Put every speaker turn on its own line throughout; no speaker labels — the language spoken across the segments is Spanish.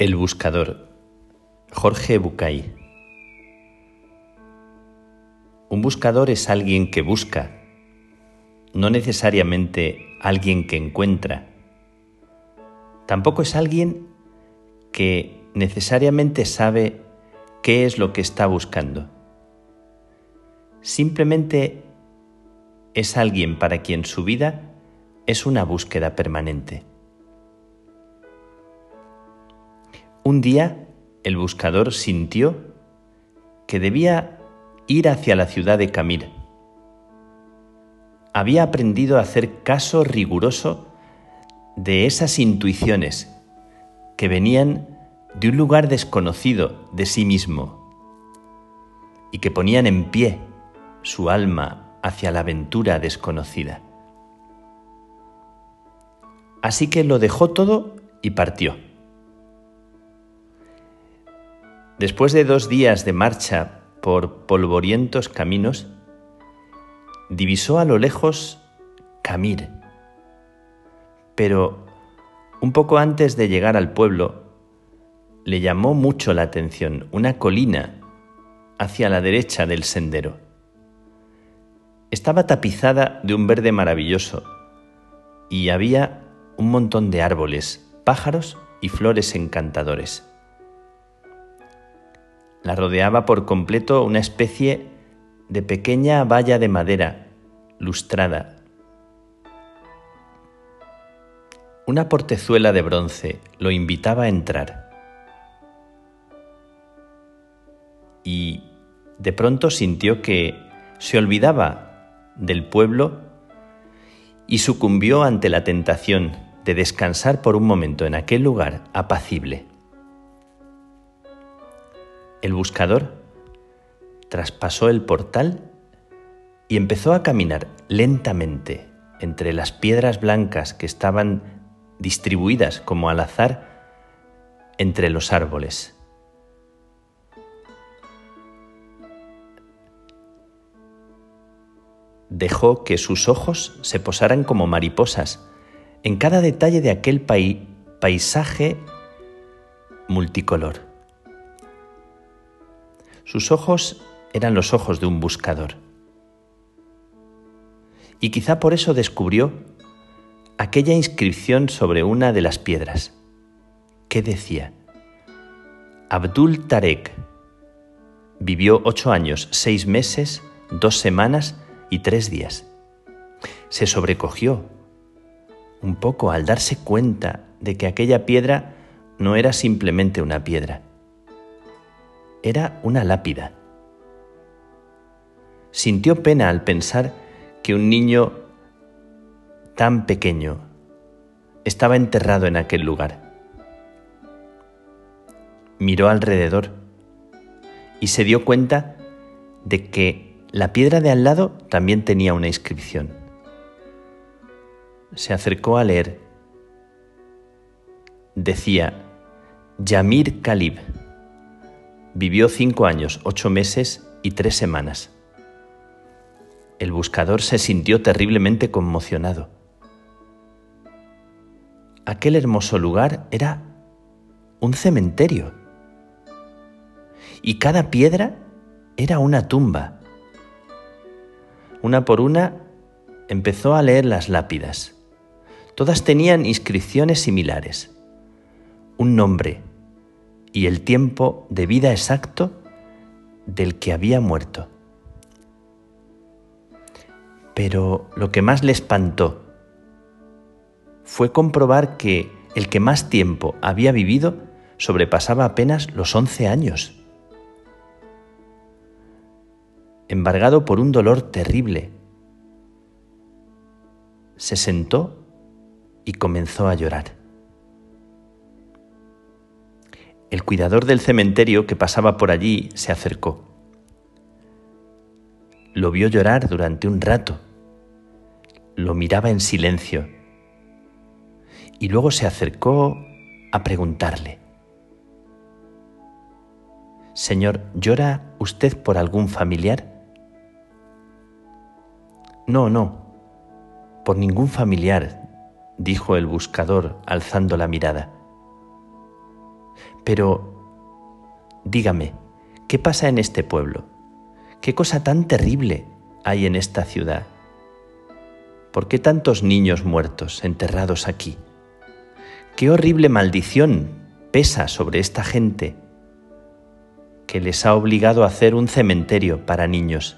El buscador. Jorge Bucay. Un buscador es alguien que busca, no necesariamente alguien que encuentra. Tampoco es alguien que necesariamente sabe qué es lo que está buscando. Simplemente es alguien para quien su vida es una búsqueda permanente. Un día el buscador sintió que debía ir hacia la ciudad de Camir. Había aprendido a hacer caso riguroso de esas intuiciones que venían de un lugar desconocido de sí mismo y que ponían en pie su alma hacia la aventura desconocida. Así que lo dejó todo y partió. Después de dos días de marcha por polvorientos caminos, divisó a lo lejos Camir. Pero un poco antes de llegar al pueblo, le llamó mucho la atención una colina hacia la derecha del sendero. Estaba tapizada de un verde maravilloso y había un montón de árboles, pájaros y flores encantadores. La rodeaba por completo una especie de pequeña valla de madera, lustrada. Una portezuela de bronce lo invitaba a entrar. Y de pronto sintió que se olvidaba del pueblo y sucumbió ante la tentación de descansar por un momento en aquel lugar apacible. El buscador traspasó el portal y empezó a caminar lentamente entre las piedras blancas que estaban distribuidas como al azar entre los árboles. Dejó que sus ojos se posaran como mariposas en cada detalle de aquel paisaje multicolor. Sus ojos eran los ojos de un buscador. Y quizá por eso descubrió aquella inscripción sobre una de las piedras. ¿Qué decía? Abdul Tarek vivió ocho años, seis meses, dos semanas y tres días. Se sobrecogió un poco al darse cuenta de que aquella piedra no era simplemente una piedra, era una lápida. Sintió pena al pensar que un niño tan pequeño estaba enterrado en aquel lugar. Miró alrededor y se dio cuenta de que la piedra de al lado también tenía una inscripción. Se acercó a leer. Decía, Yamir Kalib Vivió cinco años, ocho meses y tres semanas. El buscador se sintió terriblemente conmocionado. Aquel hermoso lugar era un cementerio. Y cada piedra era una tumba. Una por una empezó a leer las lápidas. Todas tenían inscripciones similares. Un nombre, y el tiempo de vida exacto del que había muerto. Pero lo que más le espantó fue comprobar que el que más tiempo había vivido sobrepasaba apenas los once años. Embargado por un dolor terrible, se sentó y comenzó a llorar. El cuidador del cementerio que pasaba por allí se acercó. Lo vio llorar durante un rato. Lo miraba en silencio. Y luego se acercó a preguntarle. Señor, ¿llora usted por algún familiar? No, no, por ningún familiar, dijo el buscador alzando la mirada Pero, dígame, ¿qué pasa en este pueblo? ¿Qué cosa tan terrible hay en esta ciudad? ¿Por qué tantos niños muertos enterrados aquí? ¿Qué horrible maldición pesa sobre esta gente que les ha obligado a hacer un cementerio para niños?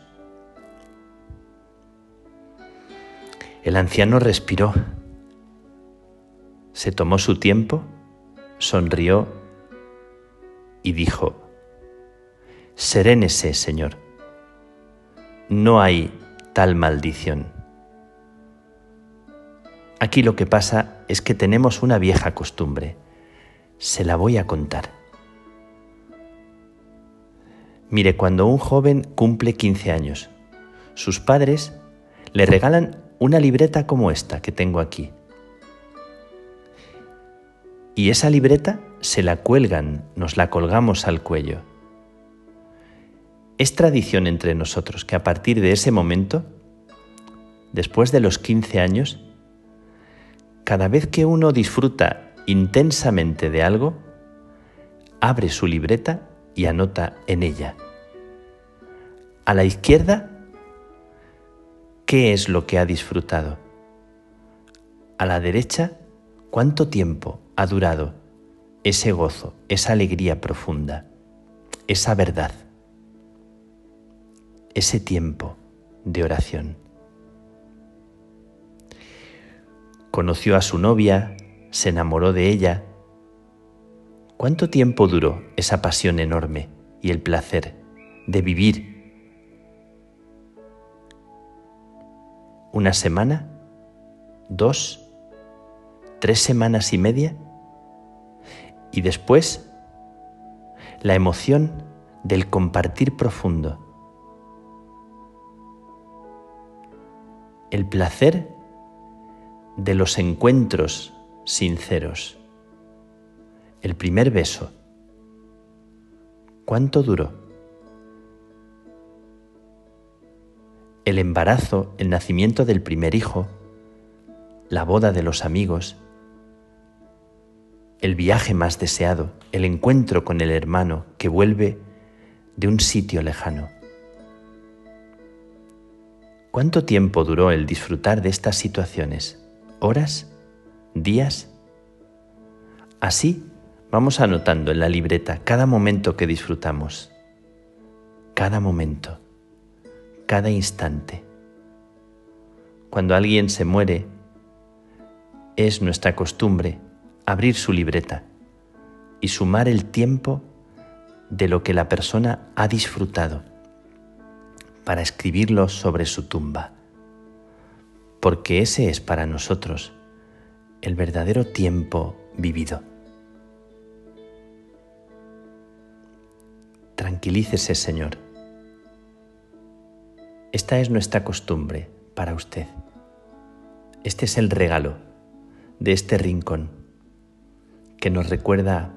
El anciano respiró, se tomó su tiempo, sonrió y dijo, Serénese, Señor, no hay tal maldición. Aquí lo que pasa es que tenemos una vieja costumbre. Se la voy a contar. Mire, cuando un joven cumple 15 años, sus padres le regalan una libreta como esta que tengo aquí. Y esa libreta se la cuelgan, nos la colgamos al cuello. Es tradición entre nosotros que a partir de ese momento, después de los 15 años, cada vez que uno disfruta intensamente de algo, abre su libreta y anota en ella. A la izquierda ¿Qué es lo que ha disfrutado? A la derecha, ¿cuánto tiempo ha durado ese gozo, esa alegría profunda, esa verdad, ese tiempo de oración? Conoció a su novia, se enamoró de ella. ¿Cuánto tiempo duró esa pasión enorme y el placer de vivir una semana, dos, tres semanas y media, y después la emoción del compartir profundo, el placer de los encuentros sinceros, el primer beso. ¿Cuánto duró? el embarazo, el nacimiento del primer hijo, la boda de los amigos, el viaje más deseado, el encuentro con el hermano que vuelve de un sitio lejano. ¿Cuánto tiempo duró el disfrutar de estas situaciones? ¿Horas? ¿Días? Así vamos anotando en la libreta cada momento que disfrutamos. Cada momento cada instante. Cuando alguien se muere, es nuestra costumbre abrir su libreta y sumar el tiempo de lo que la persona ha disfrutado para escribirlo sobre su tumba, porque ese es para nosotros el verdadero tiempo vivido. Tranquilícese, Señor esta es nuestra costumbre para usted. Este es el regalo de este rincón que nos recuerda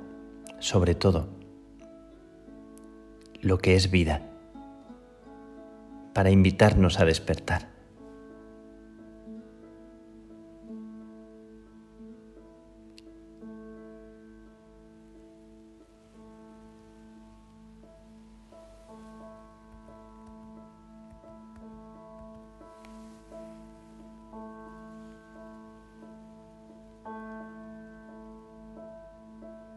sobre todo lo que es vida para invitarnos a despertar.